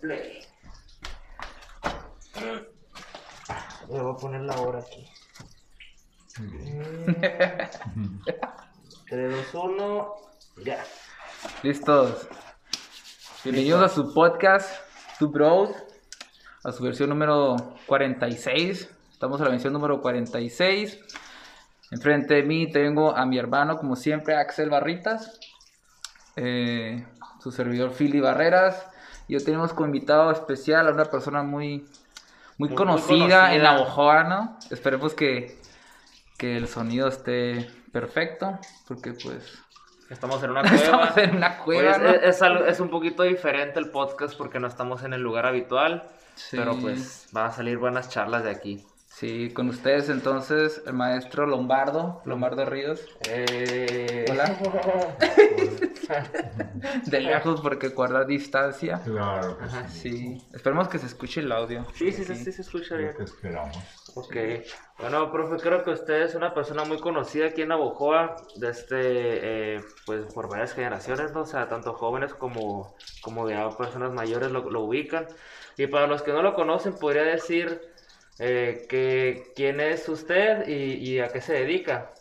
play. Le voy a poner la hora aquí. 3, 2, 1, ya. Listos. Bienvenidos a su podcast, Two Bros, a su versión número 46. Estamos en la versión número 46. Enfrente de mí tengo a mi hermano, como siempre, Axel Barritas, eh, su servidor Philly Barreras. Y hoy tenemos como invitado especial a una persona muy, muy, Muy- muy conocida, en la Bojoa, ¿no? Esperemos que, que el sonido esté perfecto, porque pues Estamos en una cueva. estamos en una cueva, ¿no? es, es un poquito diferente el podcast porque no estamos en el lugar habitual. Sí. Pero pues van a salir buenas charlas de aquí. Sí, con ustedes entonces el maestro Lombardo, Lombardo Ríos. Eh... Hola. De lejos porque guarda distancia. Claro que Ajá, sí. sí. Esperemos que se escuche el audio. Sí, sí, sí, sí, se escucha bien. Lo que esperamos. Ok. Bueno, profe, creo que usted es una persona muy conocida aquí en Navojoa, de este, eh, pues por varias generaciones, ¿no? O sea, tanto jóvenes como, como ya personas mayores lo, lo ubican. Y para los que no lo conocen, podría decir eh, que quién es usted y, a qué se dedica.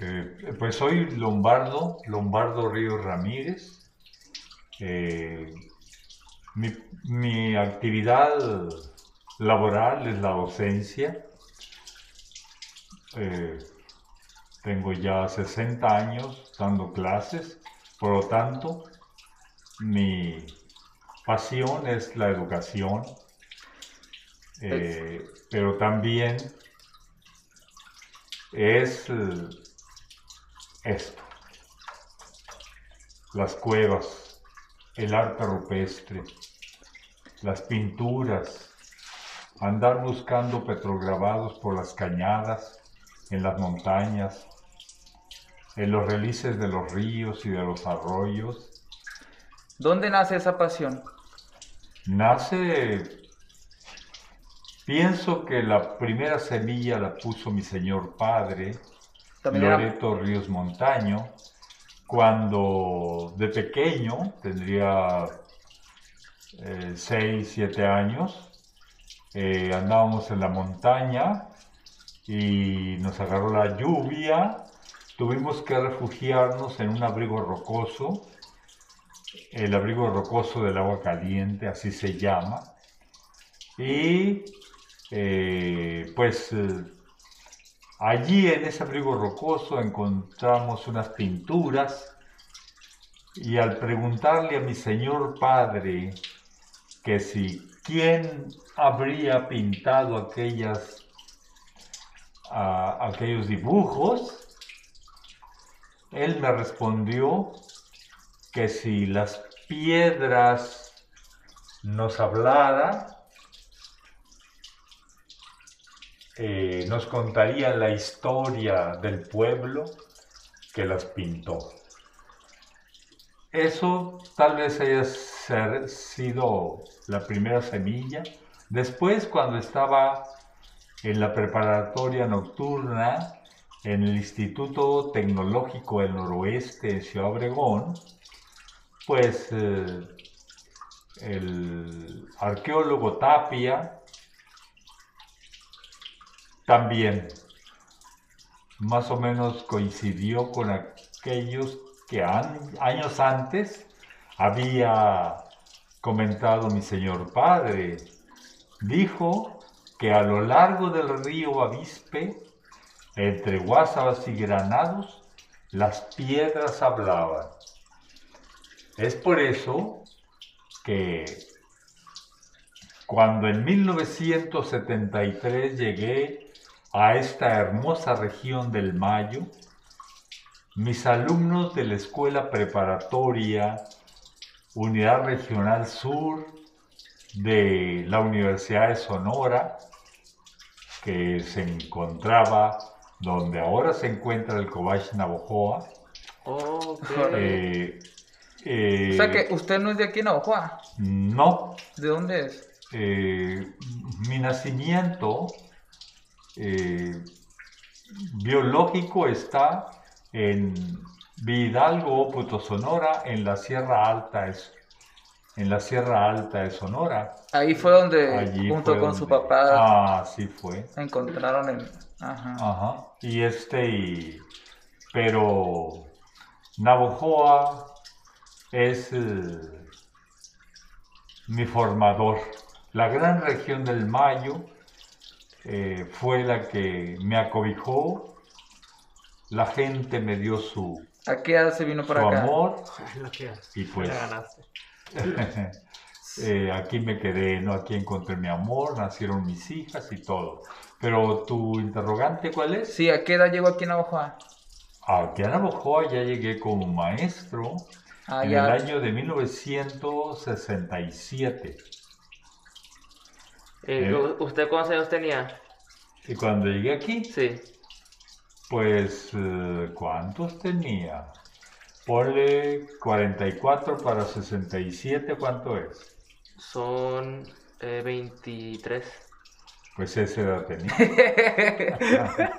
Eh, pues soy Lombardo, Lombardo Ríos Ramírez. Eh, mi, actividad laboral es la docencia. Tengo ya 60 años dando clases, por lo tanto, mi pasión es la educación, eh, pero también es esto, las cuevas, el arte rupestre, las pinturas, andar buscando petrograbados por las cañadas, en las montañas, en los relices de los ríos y de los arroyos. ¿Dónde nace esa pasión? Nace, pienso que la primera semilla la puso mi señor padre, También era- Loreto Ríos Montaño, cuando de pequeño, tendría 6, 7 años, eh, andábamos en la montaña y nos agarró la lluvia, tuvimos que refugiarnos en un abrigo rocoso, el abrigo rocoso del agua caliente, así se llama, y eh, pues eh, Allí en ese abrigo rocoso encontramos unas pinturas y al preguntarle a mi señor padre que si quién habría pintado aquellas, aquellos dibujos, él me respondió que si las piedras nos hablaran, eh, nos contaría la historia del pueblo que las pintó. Eso tal vez haya sido la primera semilla. Después, cuando estaba en la preparatoria nocturna en el Instituto Tecnológico del Noroeste de Ciudad Obregón, pues eh, el arqueólogo Tapia también más o menos coincidió con aquellos que años antes había comentado mi señor padre. Dijo que a lo largo del río Avispe, entre Guásabas y Granados, las piedras hablaban. Es por eso que cuando en 1973 llegué a esta hermosa región del Mayo, mis alumnos de la escuela preparatoria Unidad Regional Sur de la Universidad de Sonora, que se encontraba donde ahora se encuentra el Cobach Navojoa. Ok. eh, eh, O sea que usted no es de aquí en Navajoa. No, ¿De dónde es? eh, mi nacimiento eh, biológico está en Vidalgo, Puto Sonora, en la Sierra Alta. Es en la Sierra Alta de Sonora. Ahí fue donde, Allí junto fue con su papá, Ah, sí fue. encontraron el... Ajá. Ajá. Y este, y- pero Navojoa es eh, mi formador. La gran región del Mayo eh, fue la que me acobijó. La gente me dio su, ¿A qué edad se vino su acá? amor y pues ya ganaste. eh, aquí me quedé, ¿no? Aquí encontré mi amor, nacieron mis hijas y todo. Pero tu interrogante, ¿cuál es? Sí, ¿a qué edad llegó aquí en Navajoa? Aquí a Navojoa ya llegué como maestro Ah, en ya. el año de 1967. Eh, Eh. ¿u- ¿Usted cuántos años tenía? Y cuando llegué aquí, Sí. pues, eh, ¿cuántos tenía? Ponle 44 para 67, ¿cuánto es? Son eh, 23. Pues esa edad tenía.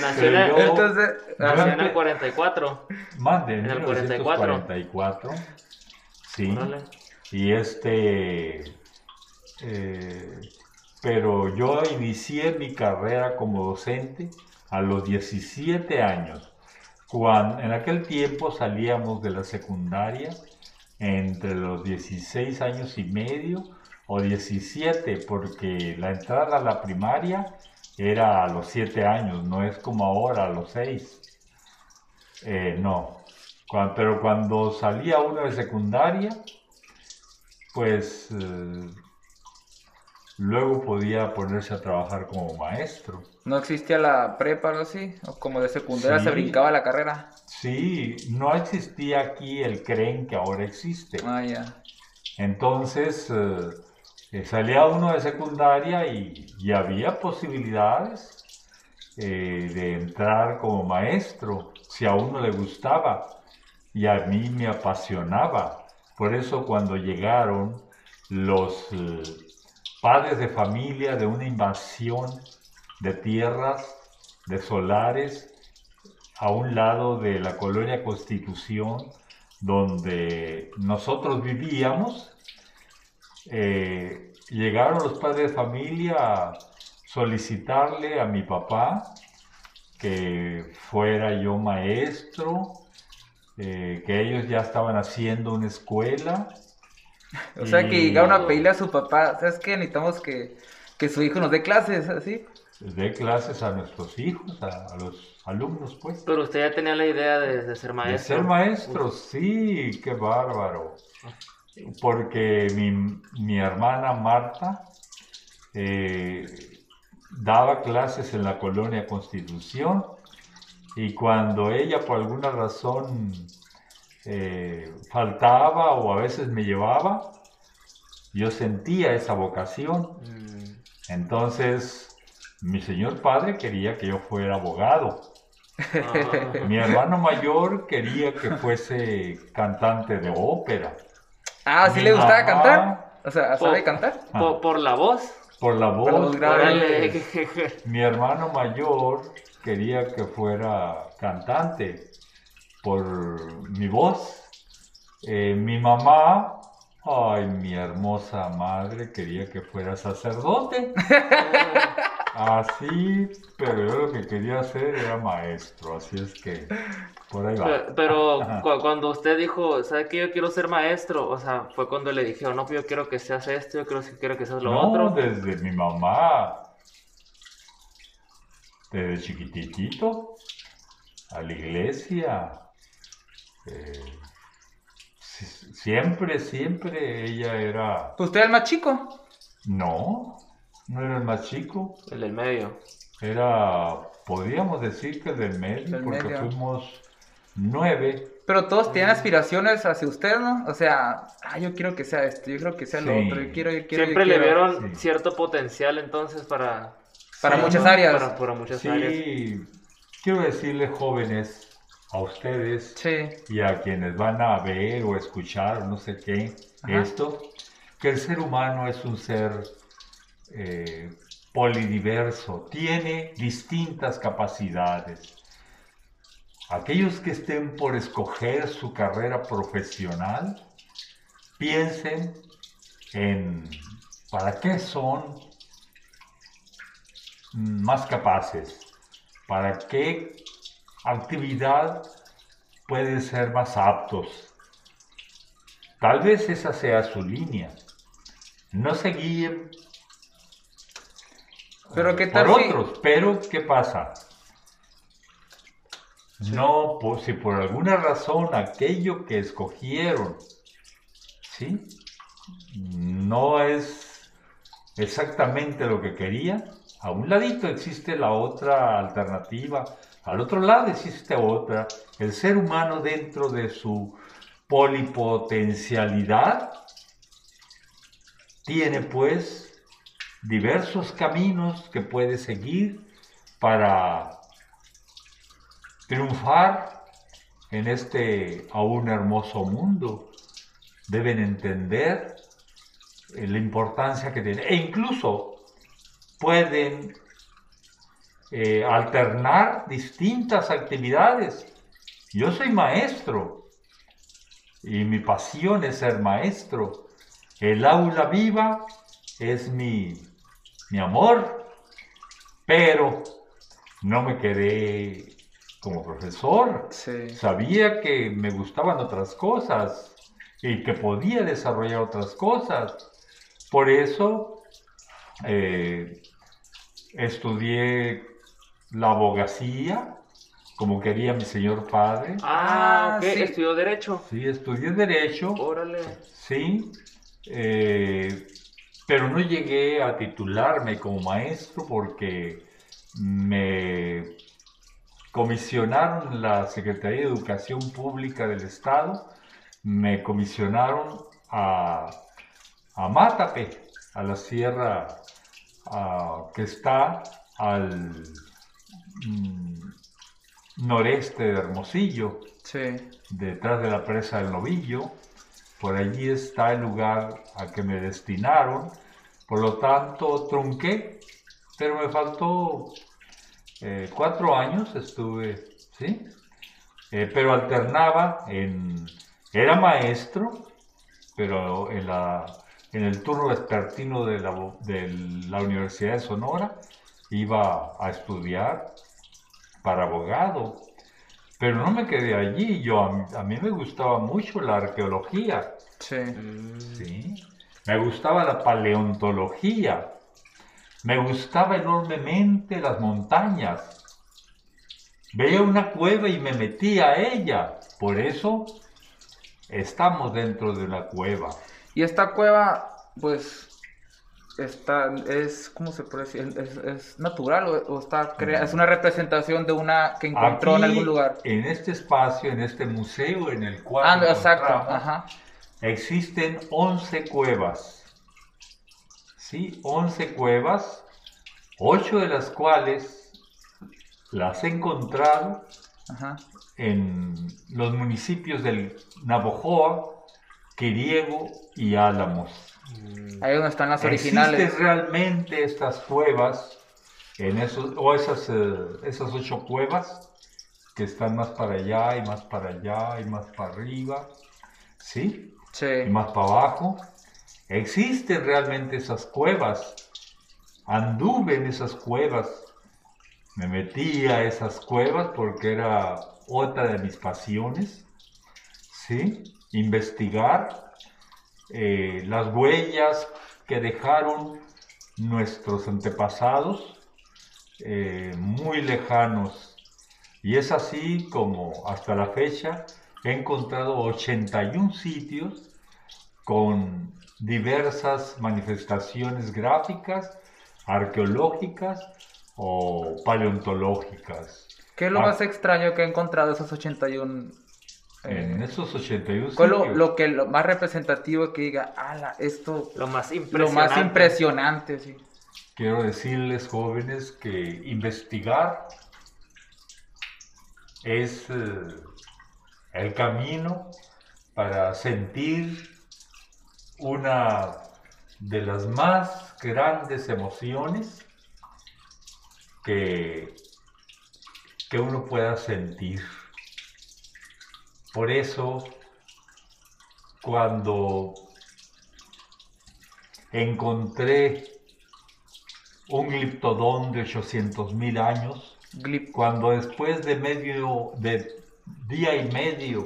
Nació en yo- Entonces, nació en el empe- 44. Mande, en En el 1944. Sí. Órale. Y este, eh, pero yo inicié mi carrera como docente a los 17 años. Cuando, en aquel tiempo salíamos de la secundaria entre los 16 años y medio o 17, porque la entrada a la primaria era a los 7 años, no es como ahora a los 6. Eh, no, pero cuando salía uno de secundaria, pues eh, luego podía ponerse a trabajar como maestro. ¿no existía la prepa o algo así? ¿O como de secundaria Sí. se brincaba la carrera? Sí, no existía aquí el CREN que ahora existe. Ah, ya. Entonces eh, eh, salía uno de secundaria y, y había posibilidades eh, de entrar como maestro si a uno le gustaba y a mí me apasionaba. Por eso cuando llegaron los eh, padres de familia de una invasión de tierras, de solares, a un lado de la colonia Constitución, donde nosotros vivíamos, eh, llegaron los padres de familia a solicitarle a mi papá que fuera yo maestro, eh, que ellos ya estaban haciendo una escuela. O sea, que llegaron a pedirle a su papá, ¿sabes qué? Necesitamos que, que su hijo nos dé clases, así. de clases a nuestros hijos, a, a los alumnos, pues. Pero usted ya tenía la idea de, de ser De maestro. ser maestro, sí, qué bárbaro. Porque mi, mi hermana Marta eh, daba clases en la colonia Constitución y cuando ella por alguna razón eh, faltaba o a veces me llevaba, yo sentía esa vocación. Mm, Entonces, mi señor padre quería que yo fuera abogado. ah, Mi hermano mayor quería que fuese cantante de ópera. Ah, ¿sí Mi le gustaba mamá- cantar? O sea, ¿sabe cantar? por, por la voz. Por la Por voz. Órale. Mi hermano mayor quería que fuera cantante por mi voz. Eh, mi mamá, ay, mi hermosa madre, quería que fuera sacerdote. Así, pero yo lo que quería hacer era maestro, así es que por ahí va. Pero, pero Ajá. cu- cuando usted dijo, ¿sabe qué? Yo quiero ser maestro. O sea, fue cuando le dijeron, no, pues yo quiero que seas esto, yo quiero, quiero que seas lo No, otro. desde mi mamá, desde chiquitito, a la iglesia. Eh, si- siempre, siempre ella era... Pues usted era el más chico. No, no era el más chico, El del medio. era, podríamos decir que del medio, Del porque medio. fuimos nueve. Pero todos tienen aspiraciones hacia usted, ¿no? O sea, ah, yo quiero que sea esto, yo quiero que sea lo otro, yo quiero, yo quiero, yo Siempre le quiero. vieron Sí. cierto potencial entonces para, Para Sí, muchas ¿no? áreas. para, para muchas áreas. Sí, quiero decirles jóvenes, a ustedes, Sí. y a quienes van a ver o escuchar, no sé qué, Ajá. esto, que el ser humano es un ser eh, polidiverso, tiene distintas capacidades. Aquellos que estén por escoger su carrera profesional, piensen en para qué son más capaces, para qué actividad pueden ser más aptos. Tal vez esa sea su línea. No se guíen pero qué por tal si- otros, pero ¿qué pasa? No, por, si por alguna razón aquello que escogieron, ¿sí? No es exactamente lo que quería. A un ladito existe la otra alternativa, al otro lado existe otra. El ser humano dentro de su polipotencialidad tiene pues diversos caminos que puede seguir para triunfar en este aún hermoso mundo. Deben entender la importancia que tiene. E incluso pueden eh, alternar distintas actividades. Yo soy maestro y mi pasión es ser maestro. El aula viva es mi, mi amor, pero no me quedé como profesor. Sí. Sabía que me gustaban otras cosas y que podía desarrollar otras cosas. Por eso eh, estudié la abogacía, como quería mi señor padre. Ah, Ah, ok, sí. estudió Derecho. Sí, estudié derecho. Órale. Sí, eh, pero no llegué a titularme como maestro porque me comisionaron la Secretaría de Educación Pública del Estado, me comisionaron a, a Mátape, a la sierra que está al mm, noreste de Hermosillo Sí. detrás de la presa del Novillo. Por allí está el lugar a que me destinaron. Por lo tanto, trunqué, pero me faltó eh, cuatro años, estuve, ¿sí? Eh, pero alternaba en... Era maestro, pero en, la, en el turno vespertino de la, de la Universidad de Sonora iba a estudiar para abogado. Pero no me quedé allí, yo, a, mí- a mí me gustaba mucho la arqueología, Sí. Mm, ¿sí? me gustaba la paleontología, me gustaba enormemente las montañas. Veía una cueva y me metía a ella, por eso estamos dentro de una cueva. Y esta cueva, pues, está, es, ¿cómo se puede decir? ¿Es, es natural o, o está crea- es una representación de una que encontró en algún lugar? En este espacio, en este museo en el cual Ah, exacto, ajá. Existen 11 cuevas. Sí, 11 cuevas, 8 de las cuales las he encontrado Ajá. en los municipios del Navojoa, Quiriego y Álamos. Ahí donde están las originales. ¿Existen realmente estas cuevas, en esos, o esas, eh, esas ocho cuevas que están más para allá y más para allá y más para arriba? ¿Sí? y Sí. más para abajo. Existen realmente esas cuevas. Anduve en esas cuevas. Me metí a esas cuevas porque era otra de mis pasiones. ¿Sí? Investigar eh, las huellas que dejaron nuestros antepasados eh, muy lejanos. Y es así como hasta la fecha he encontrado 81 sitios con diversas manifestaciones gráficas, arqueológicas o paleontológicas. ¿Qué es lo Ah. más extraño que he encontrado esos 81? En esos 81 ¿Cuál lo, lo que lo más representativo que diga, ala, esto, Lo más lo impresionante. más impresionante, sí? Quiero decirles, jóvenes, que investigar es eh, el camino para sentir una de las más grandes emociones que, que uno pueda sentir. Por eso, cuando encontré un gliptodón de 800 mil años, Glip. cuando después de medio, de día y medio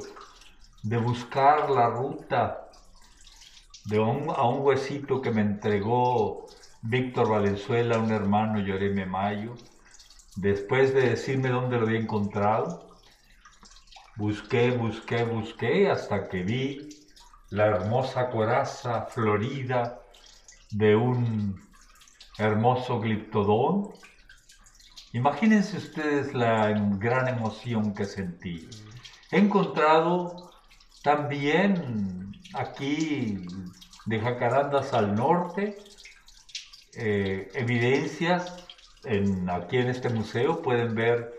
de buscar la ruta de un- a un huesito que me entregó Víctor Valenzuela, un hermano Lloreme Mayo, después de decirme dónde lo había encontrado, busqué, busqué, busqué hasta que vi la hermosa coraza florida de un hermoso gliptodón. Imagínense ustedes la gran emoción que sentí. He encontrado también aquí de Jacarandas al norte eh, evidencias en, aquí en este museo pueden ver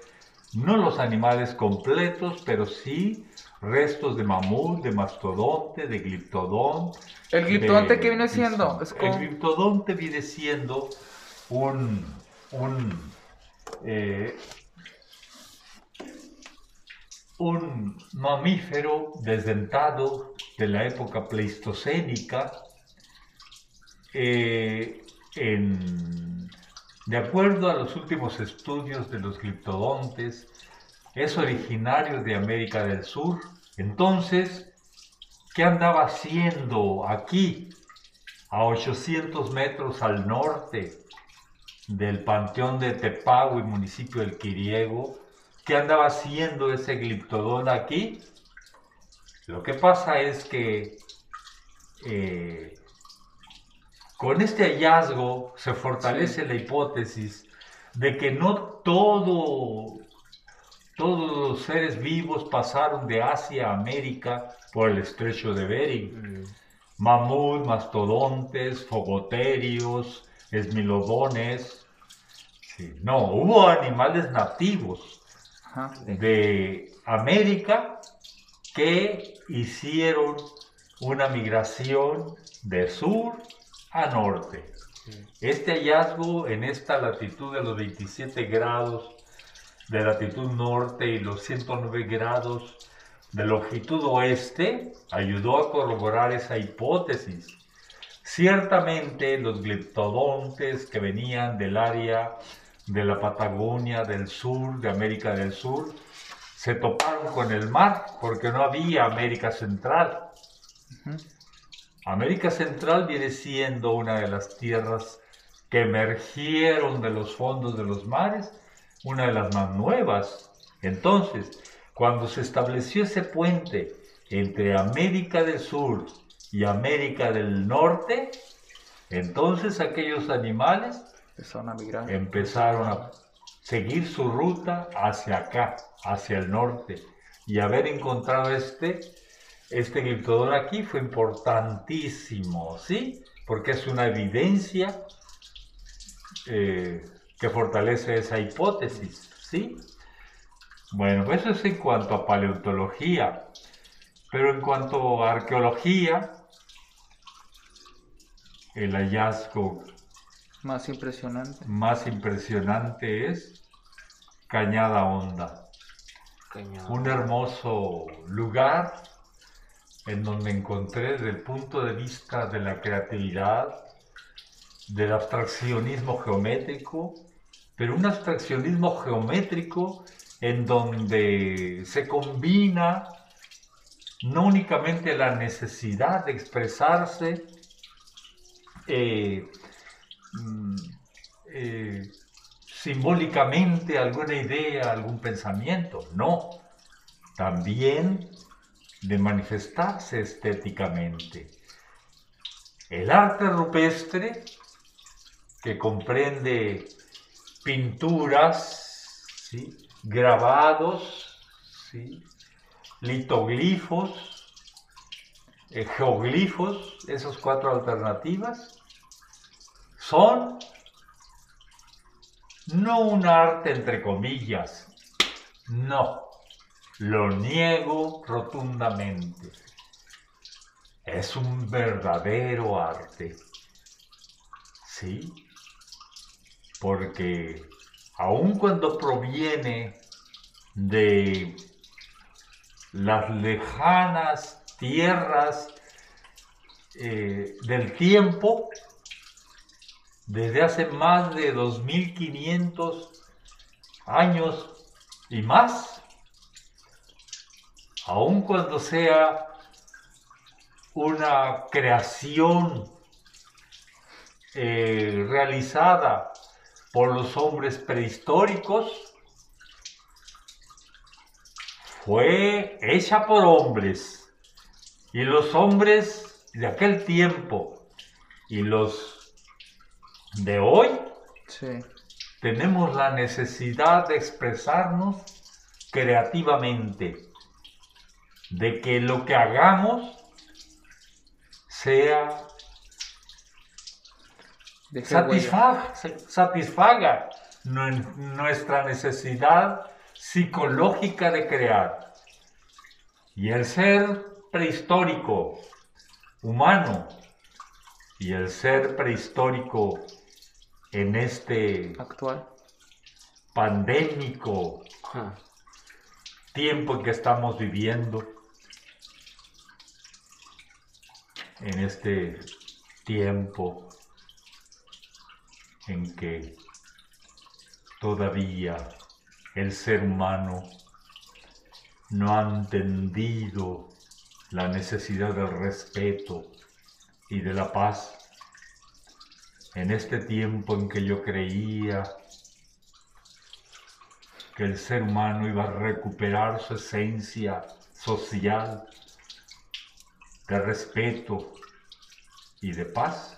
no los animales completos pero sí restos de mamut, de mastodonte, de gliptodón. ¿El gliptodonte qué viene siendo? Es como- El gliptodonte viene siendo un, un, eh, un mamífero desdentado de la época pleistocénica, eh, en- de acuerdo a los últimos estudios de los gliptodontes, es originario de América del Sur. Entonces, ¿qué andaba haciendo aquí, a 800 metros al norte del Panteón de Tepagüe, municipio del Quiriego? ¿Qué andaba haciendo ese gliptodón aquí? Lo que pasa es que eh, con este hallazgo se fortalece la hipótesis de que no todo, todos los seres vivos pasaron de Asia a América por el estrecho de Bering. Mm, Mamut, mastodontes, fogoterios, esmilodones. Sí, No, hubo animales nativos Ajá. de América que hicieron una migración de sur a norte. Este hallazgo en esta latitud de los 27 grados de latitud norte y los 109 grados de longitud oeste ayudó a corroborar esa hipótesis. Ciertamente los gliptodontes que venían del área de la Patagonia del sur, de América del Sur, se toparon con el mar porque no había América Central. América Central viene siendo una de las tierras que emergieron de los fondos de los mares, una de las más nuevas. Entonces, cuando se estableció ese puente entre América del Sur y América del Norte, entonces aquellos animales Empezaron a migrar. empezaron a seguir su ruta hacia acá, hacia el norte. Y haber encontrado este, este gliptodón aquí fue importantísimo, ¿sí? Porque es una evidencia eh, que fortalece esa hipótesis, ¿sí? Bueno, eso es en cuanto a paleontología. Pero en cuanto a arqueología, el hallazgo Más impresionante. más impresionante es Cañada Honda, un hermoso lugar en donde encontré desde el punto de vista de la creatividad, del abstraccionismo geométrico, pero un abstraccionismo geométrico en donde se combina no únicamente la necesidad de expresarse eh, mm, eh, simbólicamente alguna idea, algún pensamiento, no, también de manifestarse estéticamente. El arte rupestre, que comprende pinturas, ¿sí? grabados, ¿sí? litoglifos, eh, geoglifos, esas cuatro alternativas, son no un arte entre comillas, no, lo niego rotundamente. Es un verdadero arte, ¿sí? Porque aun cuando proviene de las lejanas tierras eh, del tiempo, desde hace más de 2500 años y más, aun cuando sea una creación eh, realizada por los hombres prehistóricos, fue hecha por hombres. Y los hombres de aquel tiempo y los de hoy Sí. tenemos la necesidad de expresarnos creativamente, de que lo que hagamos sea satisfaga, satisfaga nue- nuestra necesidad psicológica de crear. Y el ser prehistórico humano y el ser prehistórico en este Actual. pandémico tiempo en que estamos viviendo, en este tiempo en que todavía el ser humano no ha entendido la necesidad del respeto y de la paz. En este tiempo en que yo creía que el ser humano iba a recuperar su esencia social de respeto y de paz,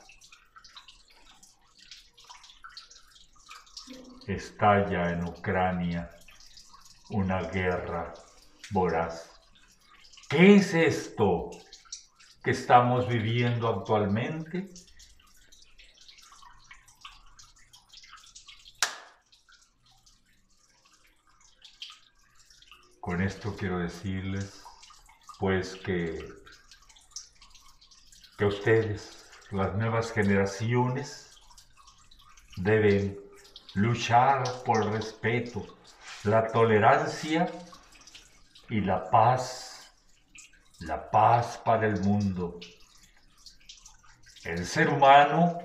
estalla en Ucrania una guerra voraz. ¿Qué es esto que estamos viviendo actualmente? Con esto quiero decirles, pues, que, que ustedes, las nuevas generaciones, deben luchar por el respeto, la tolerancia y la paz, la paz para el mundo. El ser humano,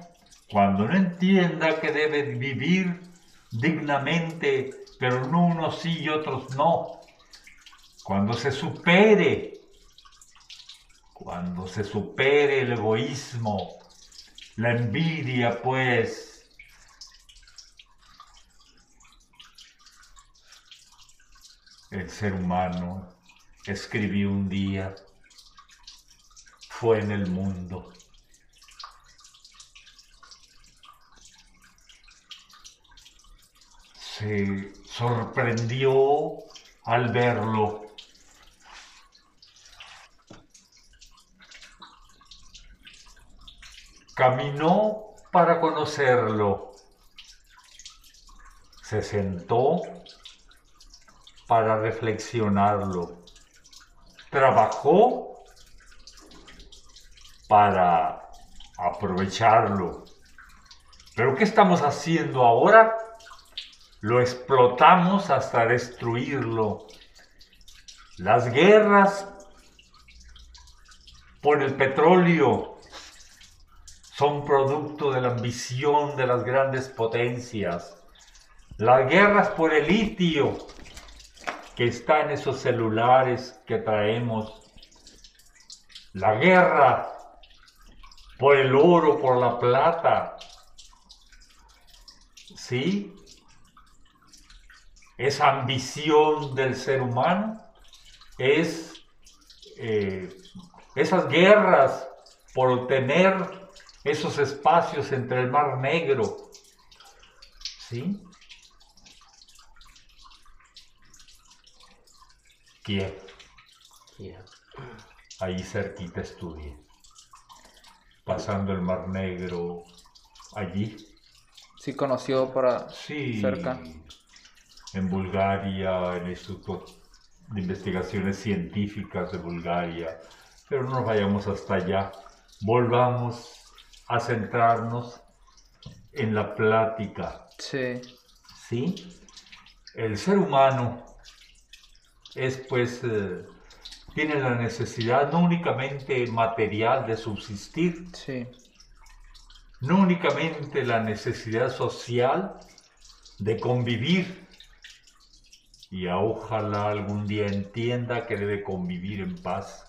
cuando no entienda que debe vivir dignamente, pero no unos sí y otros no, cuando se supere, cuando se supere el egoísmo, la envidia, pues, el ser humano escribió un día, fue en el mundo. Se sorprendió al verlo. Caminó para conocerlo. Se sentó para reflexionarlo. Trabajó para aprovecharlo. Pero ¿qué estamos haciendo ahora? Lo explotamos hasta destruirlo. Las guerras por el petróleo son producto de la ambición de las grandes potencias. Las guerras por el litio que está en esos celulares que traemos. La guerra por el oro, por la plata. ¿Sí? Esa ambición del ser humano es eh, esas guerras por obtener esos espacios entre el Mar Negro. ¿Sí? Kiev, Yeah. ahí cerquita estudié. Pasando el Mar Negro, allí. Sí conoció para Sí. cerca. En Bulgaria, el Instituto de Investigaciones Científicas de Bulgaria. Pero no nos vayamos hasta allá. Volvamos a centrarnos en la plática. Sí. ¿Sí? El ser humano es pues, eh, tiene la necesidad no únicamente material de subsistir, Sí. no únicamente la necesidad social de convivir, y ojalá algún día entienda que debe convivir en paz,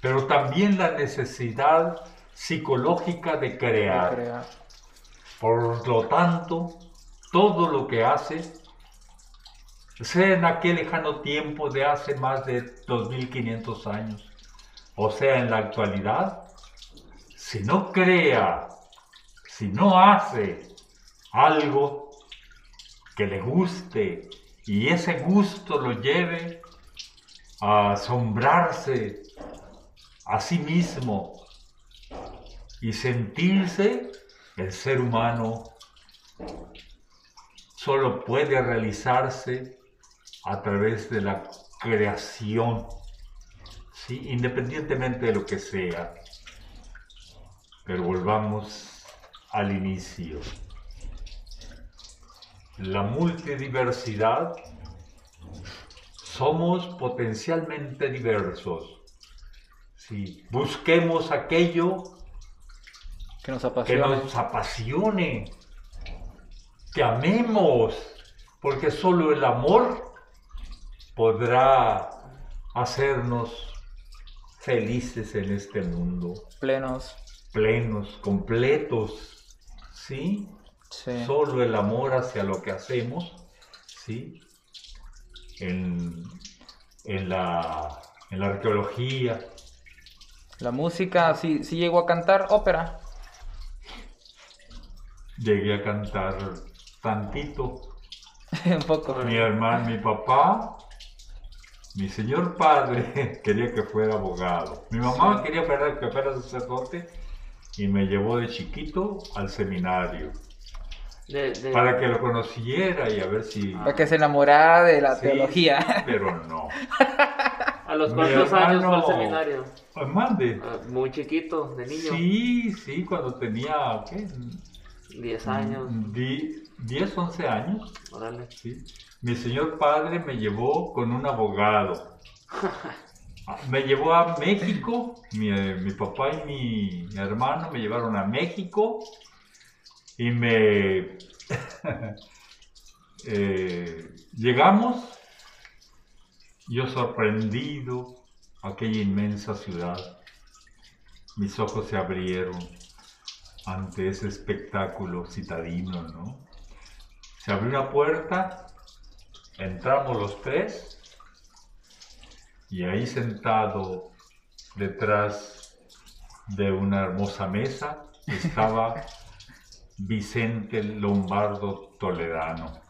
pero también la necesidad psicológica de crear. Crear. Por lo tanto, todo lo que hace, sea en aquel lejano tiempo de hace más de 2500 años, o sea en la actualidad, si no crea, si no hace algo que le guste y ese gusto lo lleve a asombrarse a sí mismo y sentirse el ser humano solo puede realizarse a través de la creación, ¿sí? independientemente de lo que sea. Pero volvamos al inicio. La multidiversidad, somos potencialmente diversos. Sí. Busquemos aquello Que nos que apasiona. nos apasione, que amemos, porque solo el amor podrá hacernos felices en este mundo, Plenos. plenos, completos, ¿sí? Sí. Solo el amor hacia lo que hacemos, ¿sí? En, en la, en la arqueología, La música, sí, sí llegó a cantar ópera. Llegué a cantar tantito. Un poco. Mi hermano, mi papá, mi señor padre quería que fuera abogado. Mi mamá Sí. quería fuera- que fuera sacerdote y me llevó de chiquito al seminario De, de- para que lo conociera y a ver si... Para que se enamorara de la Sí, teología. Pero no. ¿A los cuántos años fue al seminario? Pues mande. Ah, Muy chiquito, de niño. Sí, sí, cuando tenía, ¿qué? 10 años. Di- 10, 11 años. Órale. ¿sí? Mi señor padre me llevó con un abogado. Me llevó a México, mi, mi papá y mi hermano me llevaron a México y me eh, llegamos, yo sorprendido, aquella inmensa ciudad, mis ojos se abrieron ante ese espectáculo citadino, ¿no? Se abrió una puerta, entramos los tres y ahí sentado detrás de una hermosa mesa estaba Vicente Lombardo Toledano.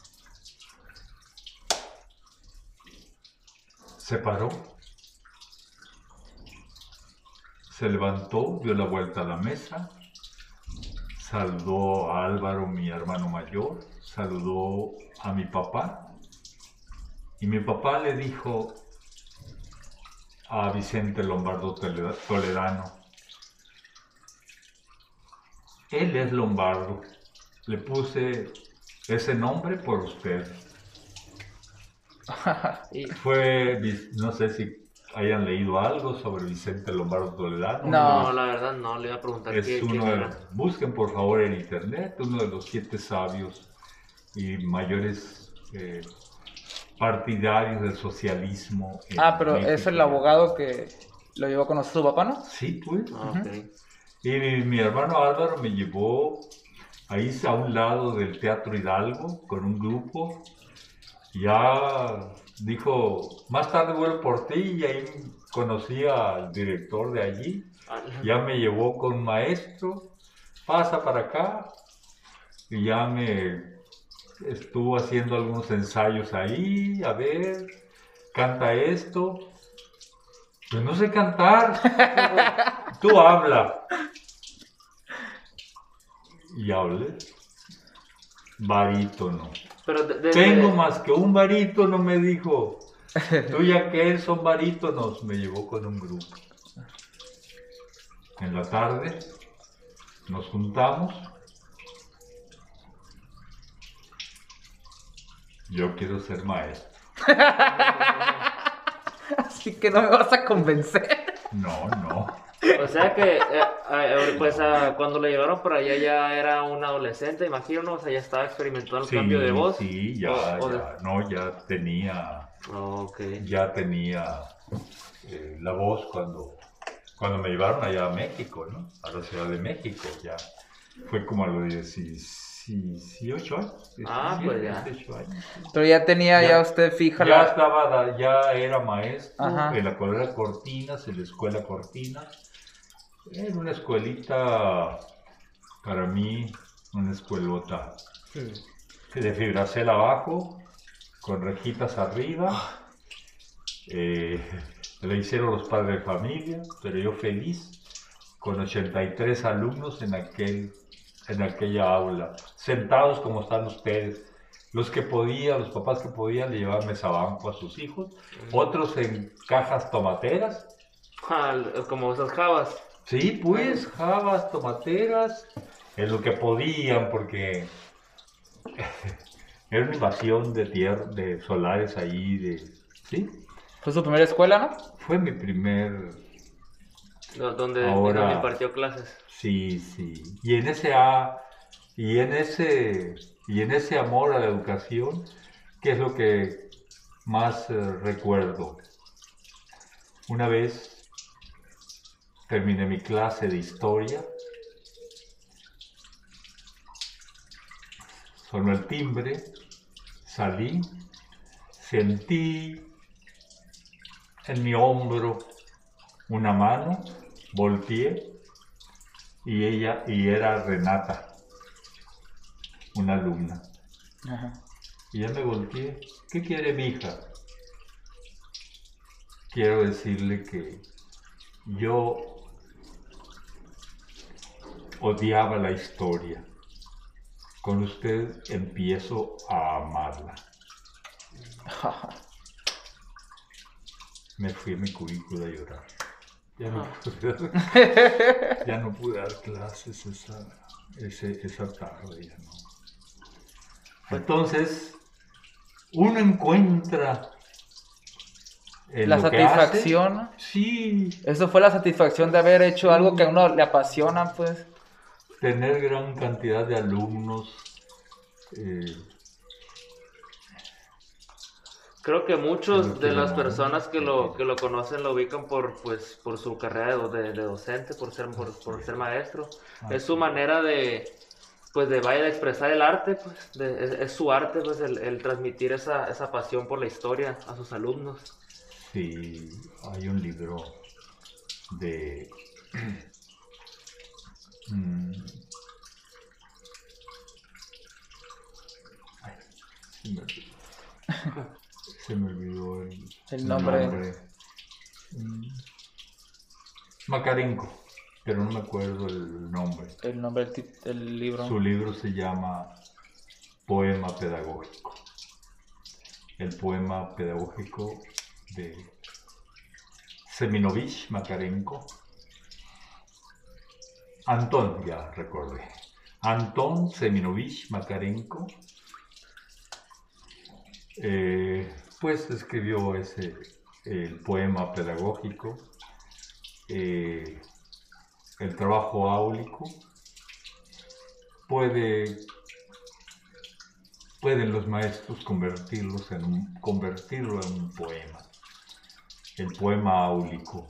Se paró, se levantó, dio la vuelta a la mesa, saludó a Álvaro, mi hermano mayor, saludó a mi papá. Y mi papá le dijo a Vicente Lombardo Toleda- Toledano, él es Lombardo, le puse ese nombre por usted. Fue, no sé si hayan leído algo sobre Vicente Lombardo Toledano. No. la verdad no, le iba a preguntar Es qué, uno de, busquen por favor en internet, uno de los siete sabios y mayores eh, partidarios del socialismo. Ah, pero es el abogado que lo llevó a conocer su papá, ¿no? Sí, pues. Ah. Y mi, mi hermano Álvaro me llevó ahí a un lado del Teatro Hidalgo con un grupo. Ya dijo, más tarde vuelvo por ti y ahí conocí al director de allí. Ah, Ya me llevó con maestro, pasa para acá y ya me estuvo haciendo algunos ensayos ahí, a ver, canta esto. Pues no sé cantar. Tú habla. Y hablé. Barítono. Pero de- de- Tengo de- más que un barítono, me dijo. Tú y aquel son barítonos. Me llevó con un grupo. En la tarde nos juntamos. Yo quiero ser maestro. Así que no me vas a convencer. No, no. O sea que, eh, eh, pues ah, cuando le llevaron para allá ya era un adolescente, imagino, ¿no? O sea, ya estaba experimentando el cambio de voz. Sí, ya, O- o de- ya, no, ya tenía, Ok. ya tenía eh, la voz cuando, cuando me llevaron allá a México, ¿no? A la Ciudad de México, ya. Fue como a los 18 años. Ah, 17, pues ya. 18 años. Pero ya tenía Ya- ya, usted fija Ya estaba, ya era maestro Ajá. en la colonia Cortinas, en la escuela Cortinas. Era una escuelita, para mí, una escuelota de fibracel abajo, con rejitas arriba. Eh, le hicieron los padres de familia, pero yo feliz, con 83 alumnos en, aquel, en aquella aula, sentados como están ustedes. Los que podían, los papás que podían, le llevaban mesabanco a sus hijos, otros en cajas tomateras. Ah, como esas jabas. Sí, pues, jabas, tomateras, en lo que podían, porque era una invasión de tierra, de solares ahí, de... ¿Sí? Fue su primera escuela, ¿no? Fue mi primer... do- Donde, Ahora- donde impartió clases. Sí, sí. Y en ese a- y en ese y en ese amor a la educación, ¿qué es lo que más eh, recuerdo? Una vez terminé mi clase de historia, sonó el timbre, salí, sentí en mi hombro una mano, volteé y ella, y era Renata, una alumna. Ajá. Y ya me volteé, ¿qué quiere mi hija? Quiero decirle que yo odiaba la historia. Con usted empiezo a amarla. Me fui a mi cubículo a llorar. Ya no, pude dar, ya no pude dar clases esa, ese- esa tarde. ya no. Entonces, uno encuentra en La satisfacción. sí, Eso fue la satisfacción de haber hecho algo que a uno le apasiona, pues. Tener gran cantidad de alumnos. eh, Creo que muchos de las personas que lo, que lo conocen lo ubican por, pues, por su carrera de, de- de docente, por ser, por, por ser maestro. Es su manera de, pues, de vaya de expresar el arte, pues, de- es, es su arte, pues, el, el transmitir esa, esa pasión por la historia a sus alumnos. Sí, hay un libro de... Mm. Ay, se me olvidó. Se me olvidó el, nombre. Mm. Macarenco, pero no me acuerdo el nombre. El nombre del, del libro. Su libro se llama Poema Pedagógico. El poema pedagógico de Seminovich Makarenko. Antón, ya recordé. Antón Seminovich Makarenko. eh, pues escribió ese el poema pedagógico, eh, el trabajo áulico, puede pueden los maestros convertirlos en un, convertirlo en un poema. El poema áulico.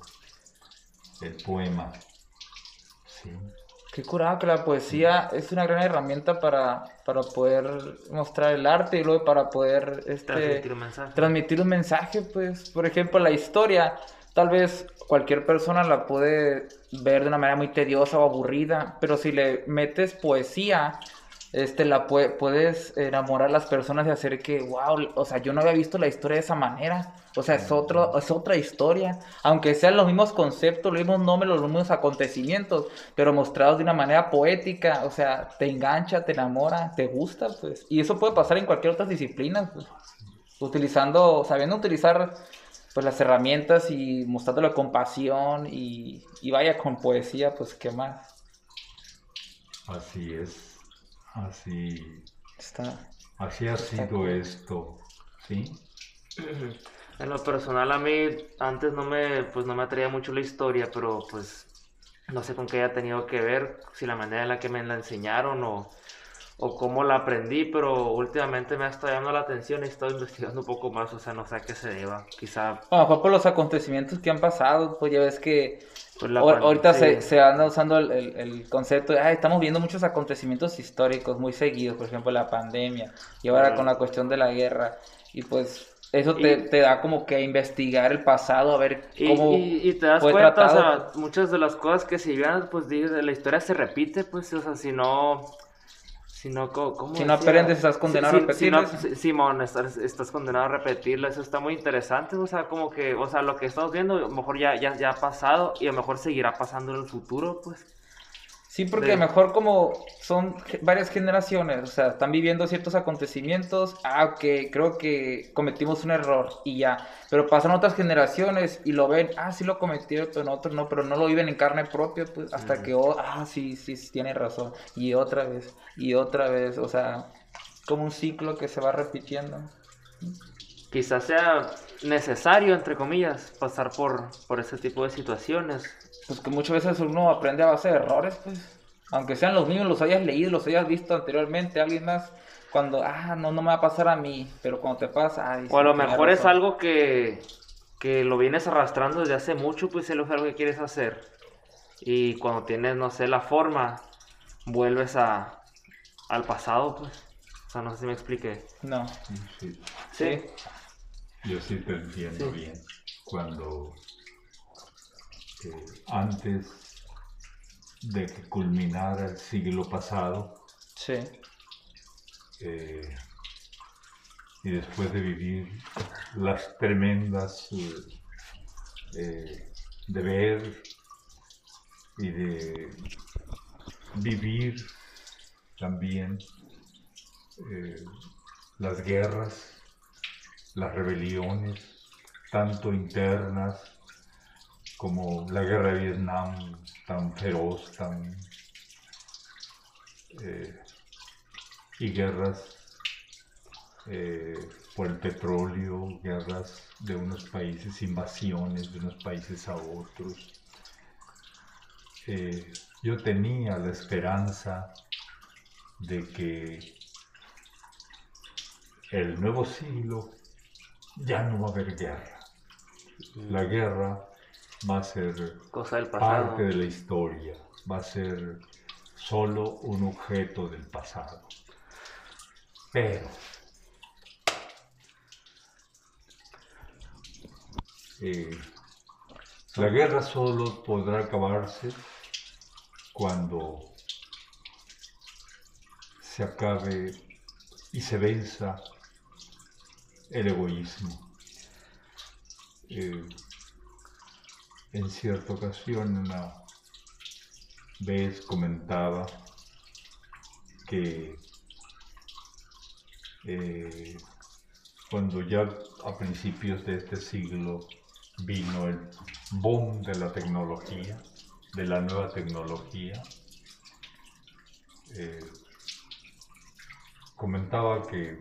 El poema. Sí. Qué curado que la poesía es una gran herramienta para, para poder mostrar el arte y luego para poder este, Transmitir un mensaje. transmitir un mensaje, pues, por ejemplo, la historia, tal vez cualquier persona la puede ver de una manera muy tediosa o aburrida, pero si le metes poesía, este, la pue- puedes enamorar a las personas y hacer que, wow, o sea, yo no había visto la historia de esa manera, o sea, es, otro, es otra historia, aunque sean los mismos conceptos, los mismos nombres, los mismos acontecimientos, pero mostrados de una manera poética, o sea, te engancha, te enamora, te gusta, pues, y eso puede pasar en cualquier otra disciplina, pues utilizando, sabiendo utilizar pues las herramientas y mostrándolo con pasión y, y vaya con poesía, pues qué más. Así es. Así, Está. así ha sido esto. ¿Sí? En lo personal a mí antes no me, pues no me atraía mucho la historia, pero pues no sé con qué haya tenido que ver, si la manera en la que me la enseñaron o, o cómo la aprendí, pero últimamente me ha estado llamando la atención y he estado investigando un poco más, o sea, no sé a qué se deba, quizá... A lo mejor por los acontecimientos que han pasado, pues ya ves que pues, la ahorita se, se anda usando el, el- el concepto de, "Ay, estamos viendo muchos acontecimientos históricos muy seguidos, por ejemplo la pandemia y ahora con la cuestión de la guerra, y pues eso te, Y- te da como que investigar el pasado, a ver cómo... y- y te das fue cuenta, tratado, o sea, muchas de las cosas que si bien, pues la historia se repite, pues, o sea, si no, si no, ¿cómo Si no aprendes, estás condenado a Si- si no- Simón, estás, estás condenado a repetirlo, eso está muy interesante, o sea, como que, o sea, lo que estamos viendo, a lo mejor ya, ya, ya ha pasado y a lo mejor seguirá pasando en el futuro, pues. Sí, porque de- mejor como son varias generaciones, o sea, están viviendo ciertos acontecimientos, ah, ok, creo que cometimos un error y ya, pero pasan otras generaciones y lo ven, ah, sí lo cometieron, pero nosotros no, pero no lo viven en carne propia, pues, hasta que, oh, ah, sí, sí, sí, tiene razón, y otra vez, y otra vez, o sea, como un ciclo que se va repitiendo. Quizás sea necesario, entre comillas, pasar por, por ese tipo de situaciones. Pues que muchas veces uno aprende a base de errores, pues. Aunque sean los mismos, los hayas leído, los hayas visto anteriormente, alguien más. Cuando, ah, no, no me va a pasar a mí. Pero cuando te pasa, ay. O a lo mejor es algo que, que lo vienes arrastrando desde hace mucho, pues es algo que quieres hacer. Y cuando tienes, no sé, la forma, vuelves a, al pasado, pues. O sea, no sé si me expliqué. No. Sí, Sí. yo sí te entiendo Sí. bien. Cuando eh, antes de que culminara el siglo pasado Sí. eh, y después de vivir las tremendas eh, eh, de ver y de vivir también eh, las guerras, las rebeliones, tanto internas como la guerra de Vietnam, tan feroz, tan... eh, y guerras eh, por el petróleo, guerras de unos países, invasiones de unos países a otros. Eh, yo tenía la esperanza de que el nuevo siglo ya no va a haber guerra. La guerra va a ser Cosa del pasado. parte de la historia, va a ser solo un objeto del pasado. Pero eh, la guerra solo podrá acabarse cuando se acabe y se venza el egoísmo. Eh, en cierta ocasión una vez comentaba que eh, cuando ya a principios de este siglo vino el boom de la tecnología, de la nueva tecnología, eh, comentaba que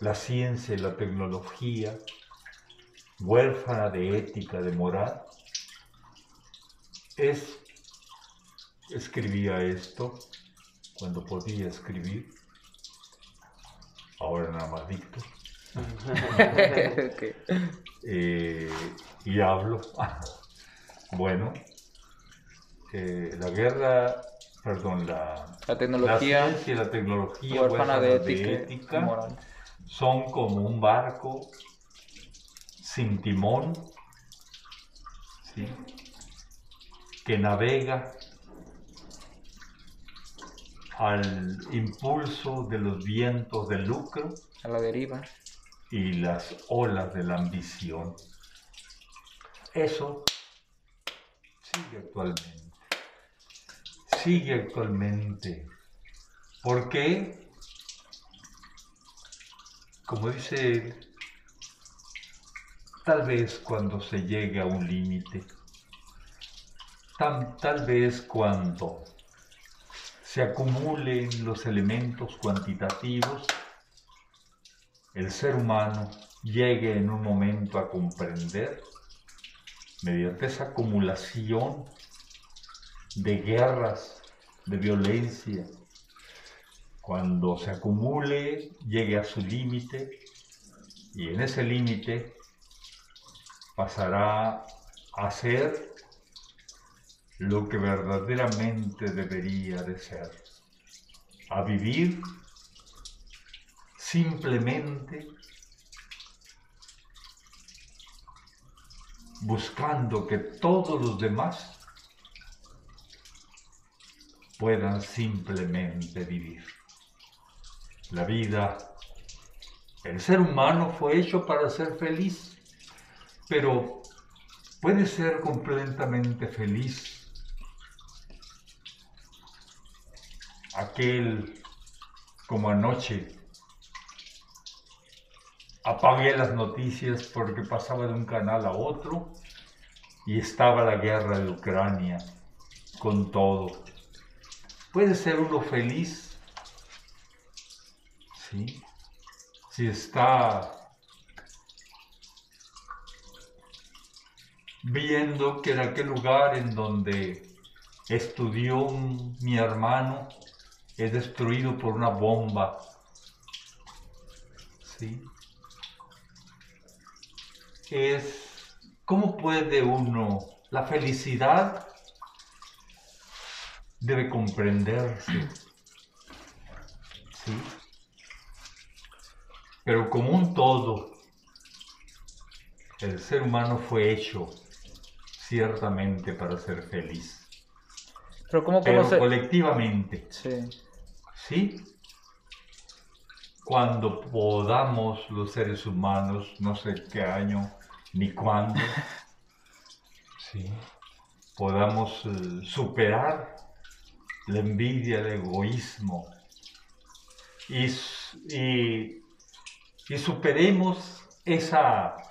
la ciencia y la tecnología huérfana de ética, de moral, es, escribía esto cuando podía escribir, ahora nada más dicto, Ok. eh, y hablo. bueno, eh, la guerra, perdón, la, La la tecnología ciencia y la tecnología huérfana de ética, ética y moral. son como un barco sin timón, ¿sí? que navega al impulso de los vientos del lucro A la deriva. y las olas de la ambición. Eso sigue actualmente. Sigue actualmente. ¿Por qué? Como dice él, tal vez cuando se llegue a un límite, tal vez cuando se acumulen los elementos cuantitativos, el ser humano llegue en un momento a comprender mediante esa acumulación de guerras, de violencia, cuando se acumule, llegue a su límite y en ese límite pasará a ser lo que verdaderamente debería de ser, a vivir simplemente buscando que todos los demás puedan simplemente vivir. La vida, el ser humano fue hecho para ser feliz, pero puede ser completamente feliz aquel como anoche apagué las noticias porque pasaba de un canal a otro y estaba la guerra de Ucrania con todo. ¿Puede ser uno feliz? Sí. Si está viendo que en aquel lugar en donde estudió mi hermano es destruido por una bomba. ¿Sí? Es cómo puede uno, la felicidad debe comprenderse. ¿Sí? Pero como un todo, el ser humano fue hecho ciertamente para ser feliz. Pero cómo Pero conoce... colectivamente. Sí. ¿Sí? Cuando podamos los seres humanos, no sé qué año ni cuándo, ¿sí? podamos eh, superar la envidia, el egoísmo y- y superemos esa,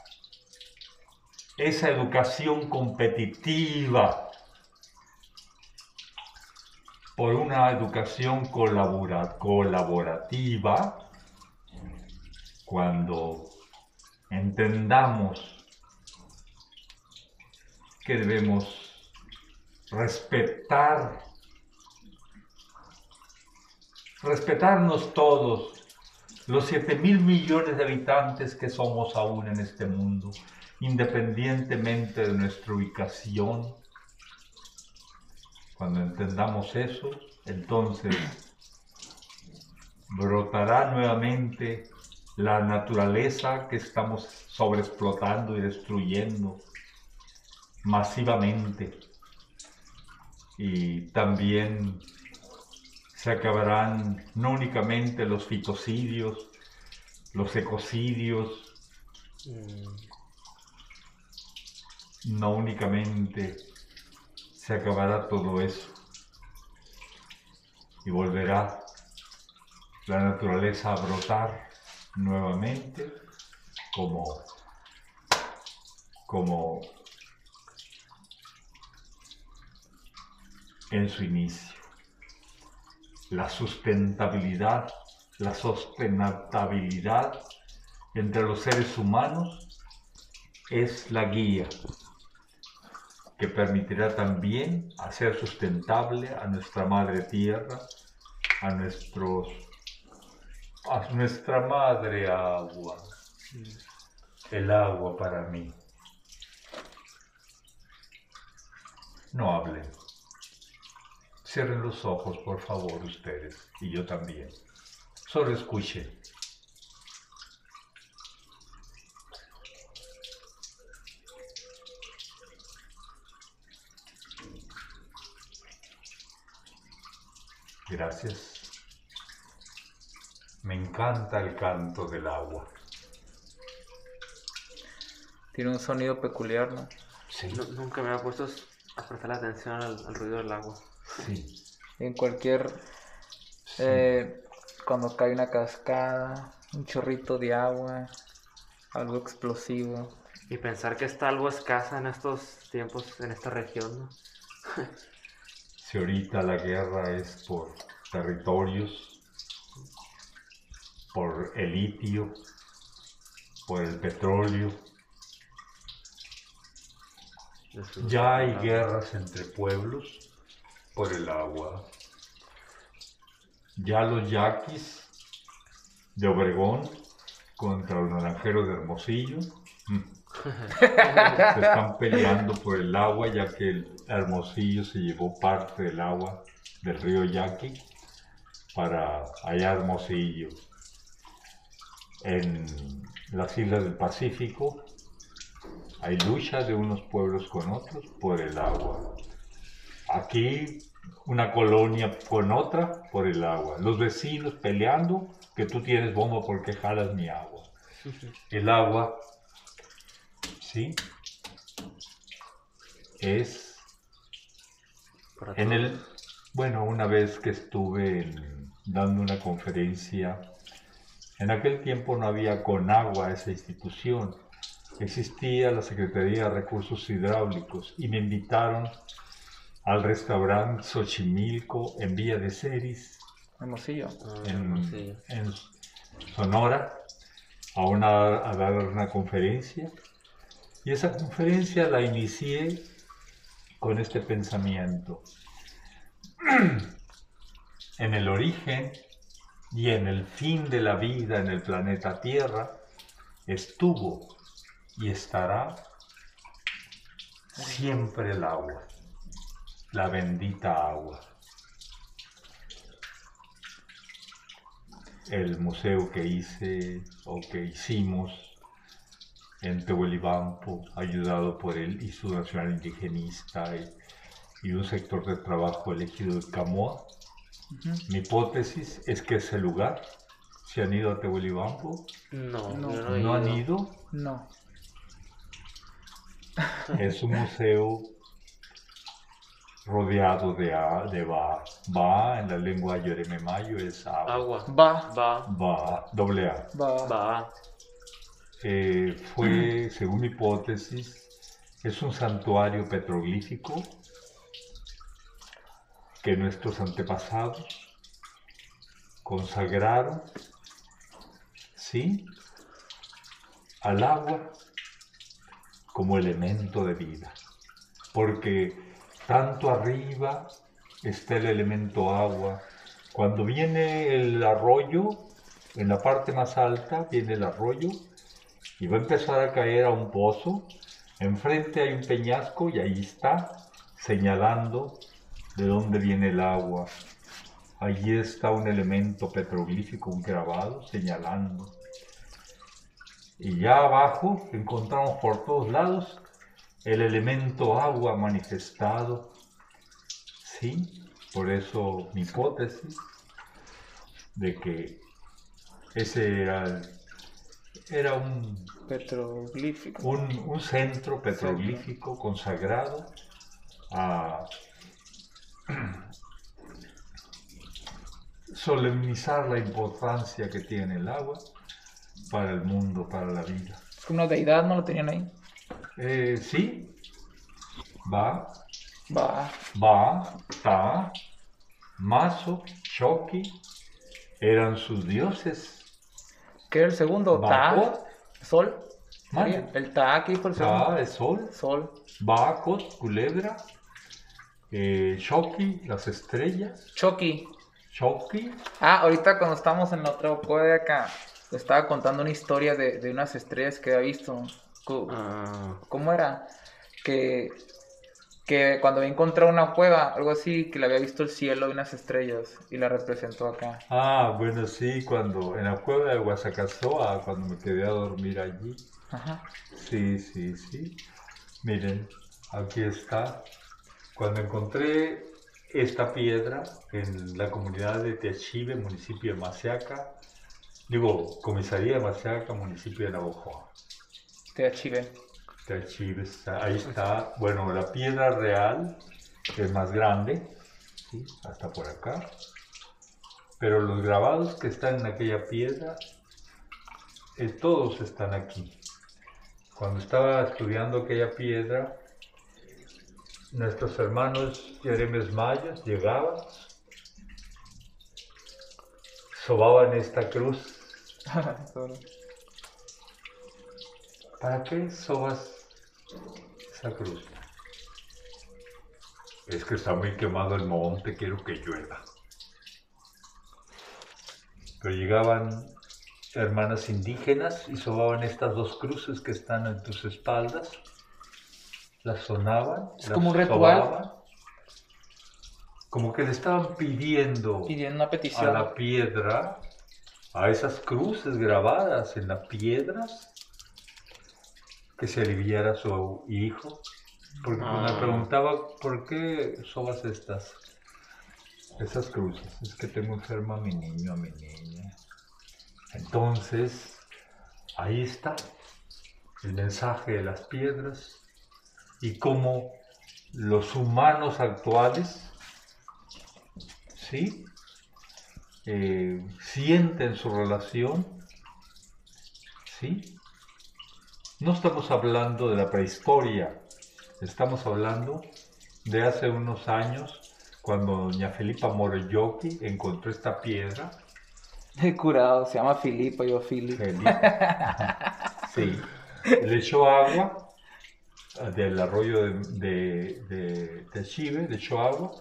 esa educación competitiva por una educación colabora- colaborativa, cuando entendamos que debemos respetar, respetarnos todos, los 7 mil millones de habitantes que somos aún en este mundo, independientemente de nuestra ubicación, cuando entendamos eso, entonces brotará nuevamente la naturaleza que estamos sobreexplotando y destruyendo masivamente. Y también se acabarán no únicamente los fitocidios, los ecocidios, Mm, no únicamente se acabará todo eso y volverá la naturaleza a brotar nuevamente como como en su inicio. La sustentabilidad la sustentabilidad entre los seres humanos es la guía que permitirá también hacer sustentable a nuestra madre tierra, a nuestros a nuestra madre agua. El agua para mí. No hablen. Cierren los ojos, por favor, ustedes, y yo también. Solo escuchen. Gracias. Me encanta el canto del agua. Tiene un sonido peculiar, ¿no? Sí, nu- nunca me había puesto a prestar atención al, al ruido del agua. sí. En cualquier... sí. eh, cuando cae una cascada, un chorrito de agua, algo explosivo. Y pensar que está algo escasa en estos tiempos, en esta región, ¿no? Si ahorita la guerra es por territorios, por el litio, por el petróleo, Ya hay guerras entre pueblos por el agua. Ya los yaquis de Obregón contra los naranjeros de Hermosillo se están peleando por el agua ya que el Hermosillo se llevó parte del agua del río Yaqui para allá Hermosillo. En las islas del Pacífico hay lucha de unos pueblos con otros por el agua. Aquí una colonia con otra por el agua. Los vecinos peleando que tú tienes bomba porque jalas mi agua. El agua, ¿sí? Es en el, bueno, una vez que estuve en- dando una conferencia, en aquel tiempo no había Conagua, esa institución, existía la Secretaría de Recursos Hidráulicos y me invitaron al restaurante Xochimilco en Villa de Ceris, Hermosillo. Ah, en, en Sonora, a, una, a dar una conferencia. Y esa conferencia la inicié con este pensamiento. en el origen y en el fin de la vida en el planeta Tierra estuvo y estará siempre el agua, la bendita agua. El museo que hice o que hicimos en Tehuelibampo, ayudado por el Instituto Nacional Indigenista y, y un sector de trabajo elegido de Camoa. Mi hipótesis es que ese lugar, si han ido a Tehuelibampo, No, No. no, no han ido. No. es un museo rodeado de, a- de ba. Ba en la lengua yorememayo es agua. Agua. Va. Va, Ba, doble A. Va. va. Fue, según hipótesis, es un santuario petroglífico que nuestros antepasados consagraron, ¿sí? Al agua como elemento de vida. Porque tanto arriba está el elemento agua. Cuando viene el arroyo, en la parte más alta viene el arroyo y va a empezar a caer a un pozo. Enfrente hay un peñasco y ahí está señalando de dónde viene el agua. Allí está un elemento petroglífico, un grabado señalando. Y ya abajo encontramos por todos lados el elemento agua manifestado. Sí, por eso mi hipótesis de que ese era, era un Petroglífico. un, un centro petroglífico consagrado a solemnizar la importancia que tiene el agua para el mundo, para la vida. Es como una deidad, ¿no lo tenían ahí? Eh, sí, va, Va. va, ta, mazo, shoki, eran sus dioses. ¿Qué era el segundo? Ta. Sol. Sería El Ta fue el ta, segundo. el sol, Sol. Bacot, culebra, eh, las estrellas, Chucky. Shoki, Ah, ahorita cuando estamos en la otra cueva de acá, estaba contando una historia de, de unas estrellas que había visto. Co- Ah, ¿Cómo era? Que, que cuando había encontrado una cueva, algo así, que le había visto el cielo y unas estrellas y la representó acá. Ah, bueno, sí, cuando en la cueva de Guasacazoa, cuando me quedé a dormir allí. Ajá. Sí, sí, sí. Miren, aquí está. Cuando encontré esta piedra en la comunidad de Teachive, municipio de Maseaca, digo, comisaría de Maseaca, municipio de Navojoa. Te Teachive, está- ahí está. Bueno, la piedra real es más grande, ¿sí? hasta por acá. Pero los grabados que están en aquella piedra, eh, todos están aquí. Cuando estaba estudiando aquella piedra, nuestros hermanos yeremes mayas llegaban, sobaban esta cruz. ¿Para qué sobas esa cruz? es que está muy quemado el monte, quiero que llueva. Pero llegaban hermanas indígenas y sobaban estas dos cruces que están en tus espaldas, las sonaban, Es las como un ritual. sobaban, como que le estaban pidiendo Pidiendo una a petición. la piedra, a esas cruces grabadas en las piedras, que se aliviara su hijo. Porque me Ah. preguntaba, ¿por qué sobas estas, esas cruces? Es que tengo enferma a mi niño, a mi niña. Entonces, ahí está el mensaje de las piedras y cómo los humanos actuales, ¿sí? Eh, sienten su relación, ¿sí? No estamos hablando de la prehistoria, estamos hablando de hace unos años cuando doña Felipa Morelloqui encontró esta piedra. El curado se llama Filipo, yo Filipe. Felipa. Sí. Le echó agua del arroyo de, de, de, de Chive, le echó agua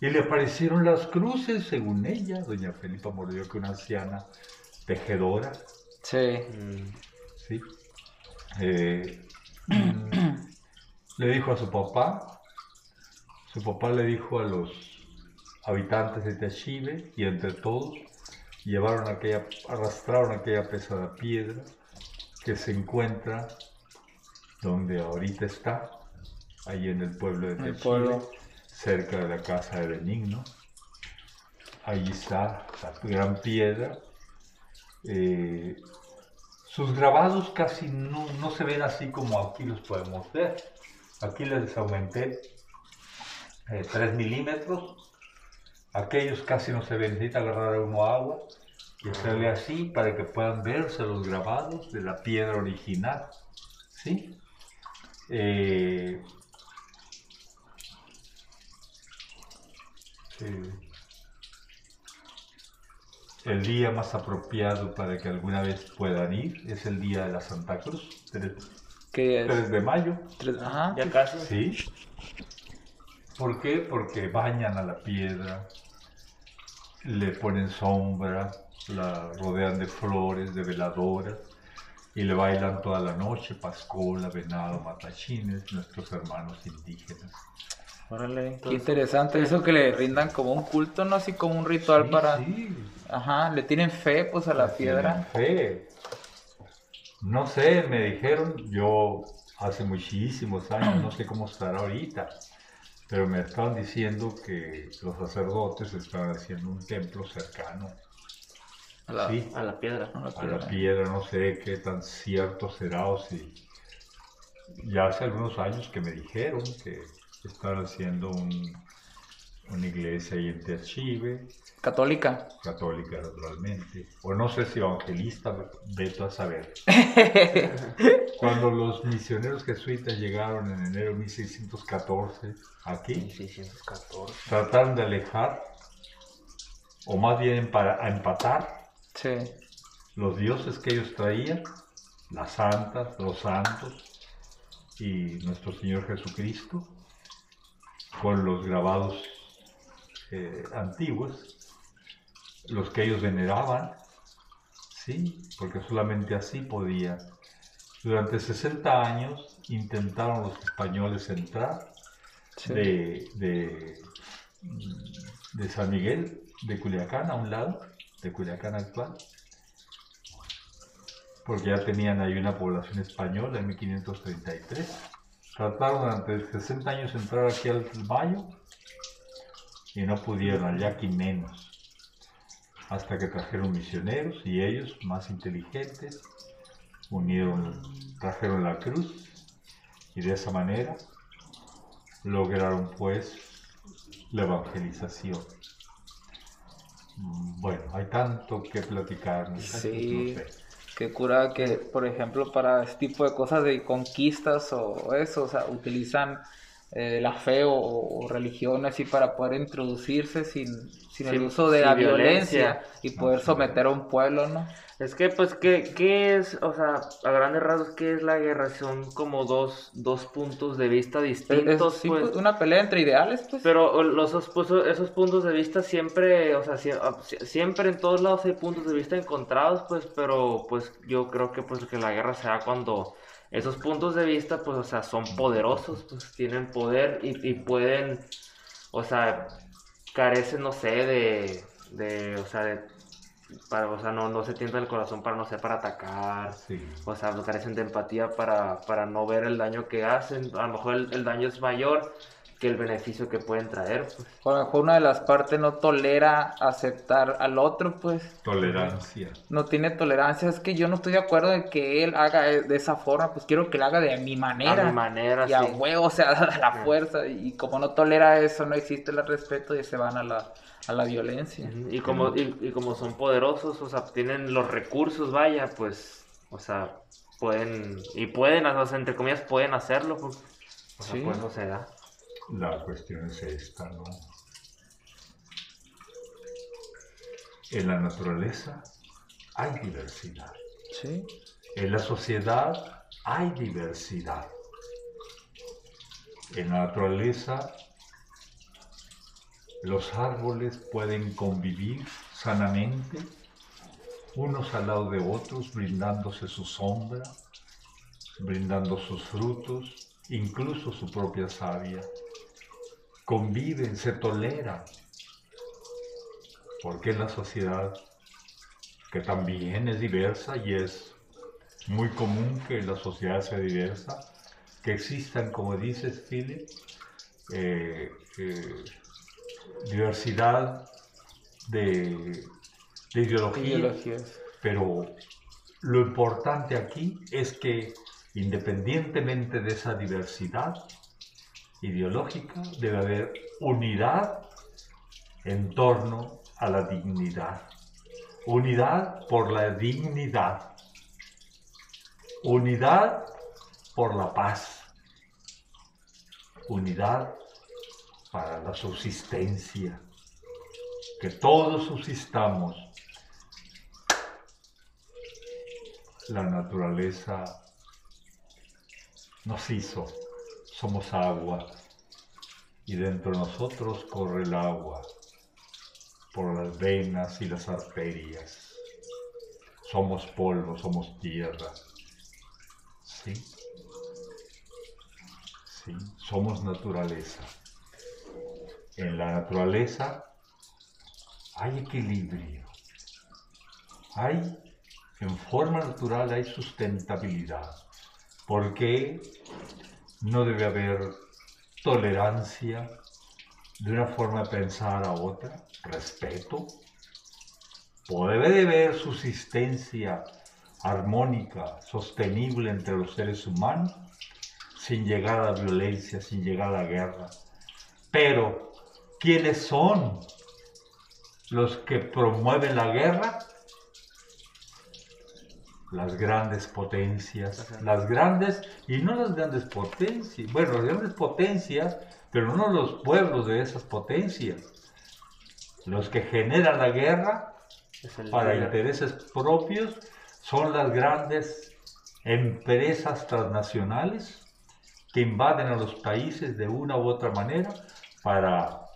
y le aparecieron las cruces, según ella, doña Felipa Morelloqui, una anciana tejedora. Sí. Mm. ¿sí? Eh, mm, le dijo a su papá, su papá le dijo a los habitantes de Techive y entre todos llevaron aquella, arrastraron aquella pesada piedra que se encuentra donde ahorita está, ahí en el pueblo de pueblo. cerca de la casa de Benigno. Ahí está la gran piedra. Eh, sus grabados casi no, no se ven así como aquí los podemos ver. Aquí les aumenté eh, 3 milímetros. Aquellos casi no se ven. Necesita agarrar uno agua y hacerle así para que puedan verse los grabados de la piedra original. ¿Sí? Eh, eh, el día más apropiado para que alguna vez puedan ir es el día de la Santa Cruz, 3, ¿Qué es? de mayo. Tres- Ajá. Ya casi. ¿Sí? ¿Por qué? Porque bañan a la piedra, le ponen sombra, la rodean de flores, de veladoras y le bailan toda la noche, pascola, venado, matachines, nuestros hermanos indígenas. Órale. Qué interesante eso que le rindan como un culto, ¿no? Así como un ritual Sí, para... sí. Ajá, le tienen fe pues a la piedra. Tienen fe. No sé, me dijeron, yo hace muchísimos años, no sé cómo estará ahorita, pero me estaban diciendo que los sacerdotes estaban haciendo un templo cercano, A la- sí, A la piedra. a la a piedra. la piedra, no sé qué tan cierto será o si... Ya hace algunos años que me dijeron que estaban haciendo un- una iglesia ahí en Techive, Católica. católica naturalmente, o no sé si evangelista, veto a saber. Cuando los misioneros jesuitas llegaron en enero de 1614 aquí, 1614. trataron de alejar, o más bien para empatar, Sí. los dioses que ellos traían, las santas, los santos y nuestro Señor Jesucristo, con los grabados eh, antiguos, los que ellos veneraban, ¿sí? Porque solamente así podía. Durante 60 años intentaron los españoles entrar sí. de, de, de San Miguel, de Culiacán a un lado, de Culiacán actual, porque ya tenían ahí una población española en 1533. Trataron durante 60 años entrar aquí al Mayo y no pudieron, Yaqui menos, hasta que trajeron misioneros y ellos, más inteligentes, unieron, trajeron la cruz y de esa manera lograron pues la evangelización. Mm, Bueno, hay tanto que platicar, Sí. no sé. Que cura que, por ejemplo, para este tipo de cosas de conquistas o eso, o sea, utilizan eh, la fe o, o religión así para poder introducirse sin, sin el uso de la violencia. violencia y poder someter a un pueblo, ¿no? Es que, pues, ¿qué, qué es? O sea, a grandes rasgos, ¿qué es la guerra? Son como dos, dos puntos de vista Es- es- distintos, sí, pues. una pelea entre ideales, pues. Pero los, esos, pues, esos puntos de vista siempre, o sea, ah, sie- siempre en todos lados hay puntos de vista encontrados, pues, pero pues yo creo que pues que la guerra se da cuando esos puntos de vista, pues, o sea, son poderosos, pues tienen poder y, y pueden, o sea, carecen, no sé, de, de, o sea, de, para, o sea, no, no se tienta el corazón para, no sé, para atacar, Sí. o sea, carecen de empatía para, para no ver el daño que hacen. A lo mejor el, el daño es mayor que el beneficio que pueden traer. Pues. O a lo mejor una de las partes no tolera aceptar al otro, pues. Tolerancia. No tiene tolerancia. Es que yo no estoy de acuerdo de que él haga de esa forma, pues quiero que lo haga de mi manera. A mi manera, y a sí. huevo, o sea, a la Sí. fuerza. Y como no tolera eso, no existe el respeto y se van a la, a la violencia. Y como, y, y como son poderosos, o sea, tienen los recursos, vaya, pues, o sea, pueden, y pueden, o sea, entre comillas, pueden hacerlo, pues. O sea, Sí. pues no se da. La cuestión es esta, ¿no? En la naturaleza hay diversidad. Sí. En la sociedad hay diversidad. En la naturaleza los árboles pueden convivir sanamente unos al lado de otros, brindándose su sombra, brindando sus frutos, incluso su propia savia. Conviven, se toleran. Porque en la sociedad, que también es diversa y es muy común que la sociedad sea diversa, que existan, como dices, Philip, eh, eh, diversidad de, de ideologías, Ideologías. pero lo importante aquí es que independientemente de esa diversidad ideológica, debe haber unidad en torno a la dignidad. Unidad por la dignidad. Unidad por la paz. Unidad para la subsistencia. Que todos subsistamos. La naturaleza nos hizo. Somos agua. Y dentro de nosotros corre el agua por las venas y las arterias. Somos polvo, somos tierra. ¿Sí? Sí, somos naturaleza. En la naturaleza hay equilibrio. Hay, en forma natural, hay sustentabilidad. Porque no debe haber tolerancia de una forma de pensar a otra, respeto. Debe de haber subsistencia armónica, sostenible entre los seres humanos, sin llegar a la violencia, sin llegar a la guerra. Pero, ¿quiénes son los que promueven la guerra? Las grandes potencias, Ajá. las grandes, y no las grandes potencias, bueno, las grandes potencias, pero no los pueblos de esas potencias. Los que generan la guerra para intereses propios son las grandes empresas transnacionales que invaden a los países de una u otra manera para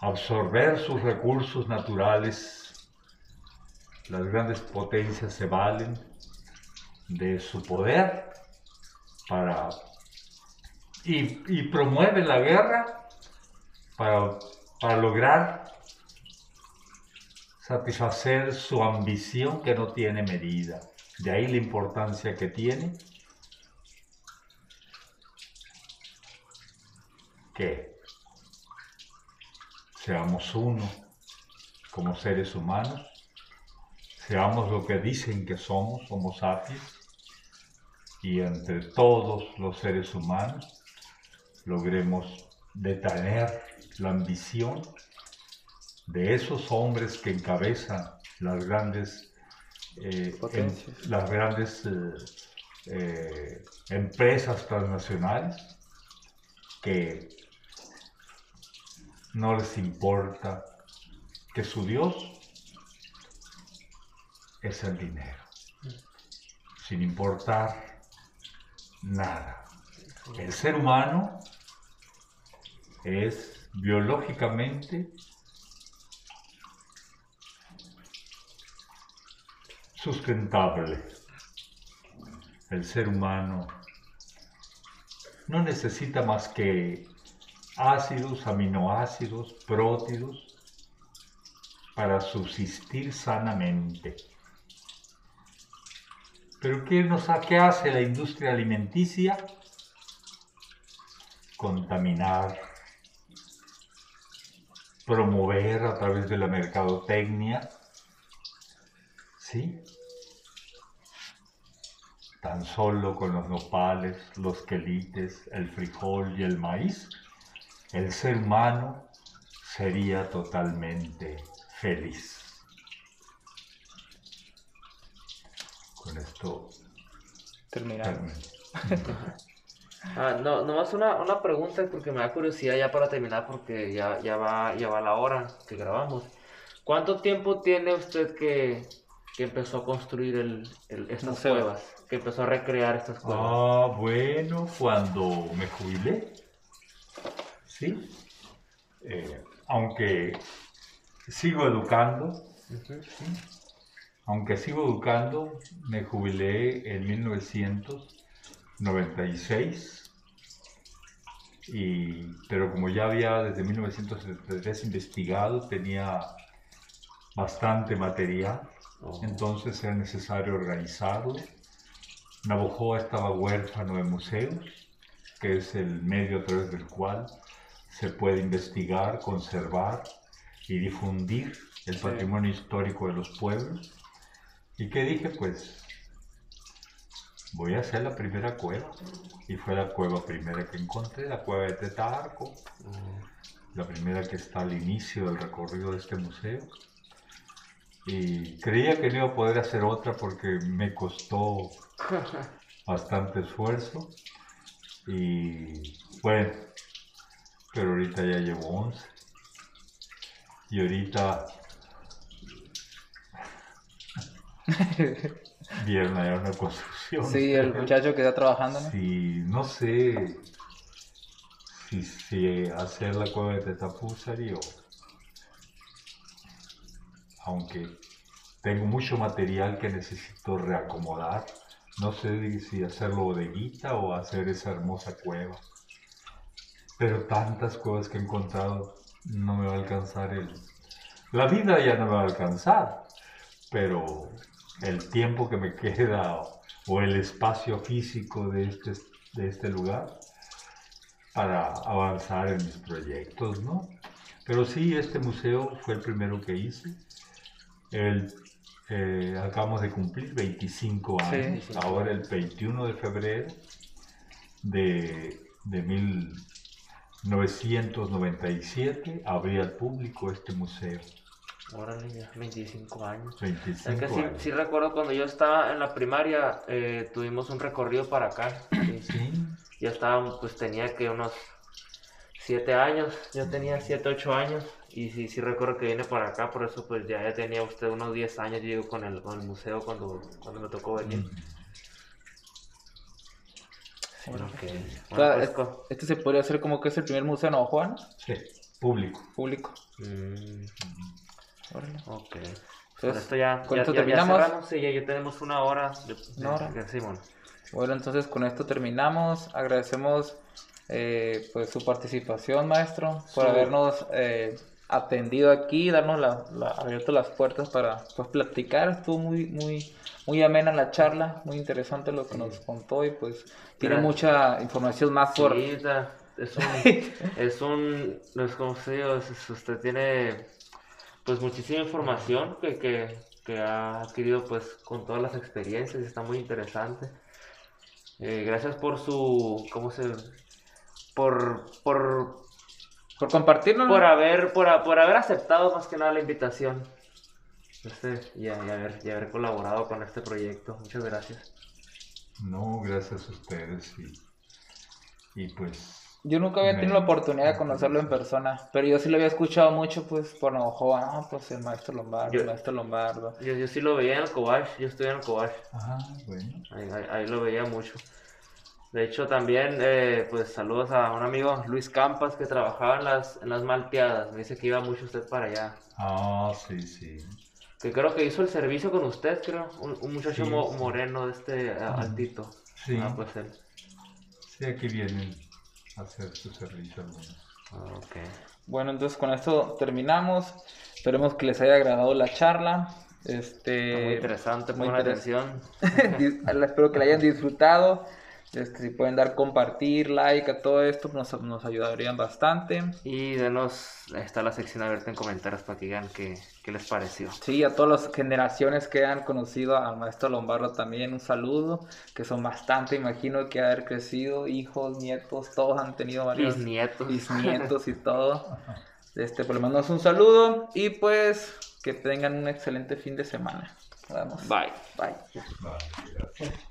absorber sus recursos naturales. Las grandes potencias se valen de su poder para y, promueven la guerra para, para lograr satisfacer su ambición que no tiene medida. De ahí la importancia que tiene que seamos uno como seres humanos, seamos lo que dicen que somos, Homo sapiens, y entre todos los seres humanos logremos detener la ambición de esos hombres que encabezan las grandes, eh, em- las grandes eh, eh, empresas transnacionales que no les importa que su Dios es el dinero, sin importar nada. El ser humano es biológicamente sustentable. El ser humano no necesita más que ácidos, aminoácidos, prótidos para subsistir sanamente. Pero ¿qué, nos, ¿qué hace la industria alimenticia? Contaminar, promover a través de la mercadotecnia, ¿sí? Tan solo con los nopales, los quelites, el frijol y el maíz, el ser humano sería totalmente feliz. Con esto Terminamos. Ah, no, nomás una, una pregunta porque me da curiosidad ya para terminar porque ya, ya, va, ya va la hora que grabamos. ¿Cuánto tiempo tiene usted que, que empezó a construir el, el- estas cuevas? Que empezó a recrear estas cuevas. Ah, bueno, cuando me jubilé, ¿sí? Eh, aunque sigo educando. ¿sí? Aunque sigo educando, me jubilé en 1996, y, pero como ya había desde 1973 investigado, tenía bastante material, Oh. entonces era necesario organizarlo. Navojoa estaba huérfano de museos, que es el medio a través del cual se puede investigar, conservar y difundir el Sí. patrimonio histórico de los pueblos. ¿Y qué dije? Pues voy a hacer la primera cueva. Y fue la cueva primera que encontré, la cueva de Tetarco, Mm. la primera que está al inicio del recorrido de este museo. Y creía que no iba a poder hacer otra porque me costó bastante esfuerzo. Y bueno, pero ahorita ya llevo 11. Y ahorita vieron allá una construcción. Sí, el muchacho que está trabajando, ¿no? Sí, no sé si, si hacer la cueva de Tetapúzari o... Aunque tengo mucho material que necesito reacomodar. No sé si hacerlo bodeguita o hacer esa hermosa cueva. Pero tantas cuevas que he encontrado, no me va a alcanzar el... La vida ya no me va a alcanzar, pero el tiempo que me queda o el espacio físico de este, de este lugar para avanzar en mis proyectos, ¿no? Pero sí, este museo fue el primero que hice. El, eh, acabamos de cumplir 25 Sí, años, 25 ahora el 21 de febrero de, de 1997 abrí al público este museo. Órale, ya, 25 años. 25 Es que sí, años. sí recuerdo cuando yo estaba en la primaria, eh, tuvimos un recorrido para acá. sí. Sí, Ya estaba, pues tenía que unos 7 años, yo tenía 7, 8 años. Y sí, sí recuerdo que vine para acá, por eso pues ya, ya tenía usted unos 10 años, yo digo, con el, con el museo cuando, cuando me tocó venir. Mm. Sí, ok. O Bueno, sea, pues, este se podría hacer como que es el primer museo en Juan sí, público. público. Mm, Órale. ok. Con Entonces, esto ya, ¿con ya, esto ya- ya terminamos? cerramos, sí, ya, ya tenemos una hora. De, Una hora. de- Simón. Bueno, entonces con esto terminamos. Agradecemos eh, pues su participación, maestro, por Su- habernos eh, atendido aquí, darnos la, la- abierto las puertas para pues platicar. Estuvo muy, muy, muy amena la charla, muy interesante lo que nos contó y pues tiene Gracias. mucha información más por Sí, ta- es un, es un, no es como se usted tiene pues muchísima información que, que, que ha adquirido pues con todas las experiencias, está muy interesante. Eh, gracias por su, ¿cómo se? Por, por, por compartirnos. por haber, por, a- por haber aceptado más que nada la invitación. Este, y, a- y haber, y haber colaborado con este proyecto. Muchas gracias. No, gracias a ustedes y, y pues Yo nunca había tenido la oportunidad de conocerlo en persona, pero yo sí lo había escuchado mucho, pues, por Navajoa, ah, pues el maestro Lombardo, Yo- el maestro Lombardo. Yo, yo sí lo veía en el Cobach, yo estuve en el Cobach. Ah, bueno. Ahí, ahí- ahí lo veía mucho. De hecho, también, eh, pues saludos a un amigo, Luis Campas, que trabajaba en las, en las malteadas. Me dice que iba mucho usted para allá. Ah, sí, sí. Que creo que hizo el servicio con usted, creo. Un, un muchacho Sí, mo- moreno de este altito. Sí. Ah, pues él. Sí, aquí vienen a hacer su servicio. Ah, ok. Bueno, entonces con esto terminamos. Esperemos que les haya agradado la charla. Este, muy interesante, muy interes- atención. Espero que la hayan disfrutado. Este, si pueden dar compartir, like a todo esto, nos, nos ayudarían bastante. Y denos, está la sección abierta en comentarios para que digan qué, qué les pareció. Sí, a todas las generaciones que han conocido al maestro Lombardo también un saludo, que son bastante, imagino que haber crecido, hijos, nietos, todos han tenido varios Mis nietos. bisnietos y todo. Este, por lo menos un saludo y pues que tengan un excelente fin de semana. Nos vemos. Bye. Bye. Gracias.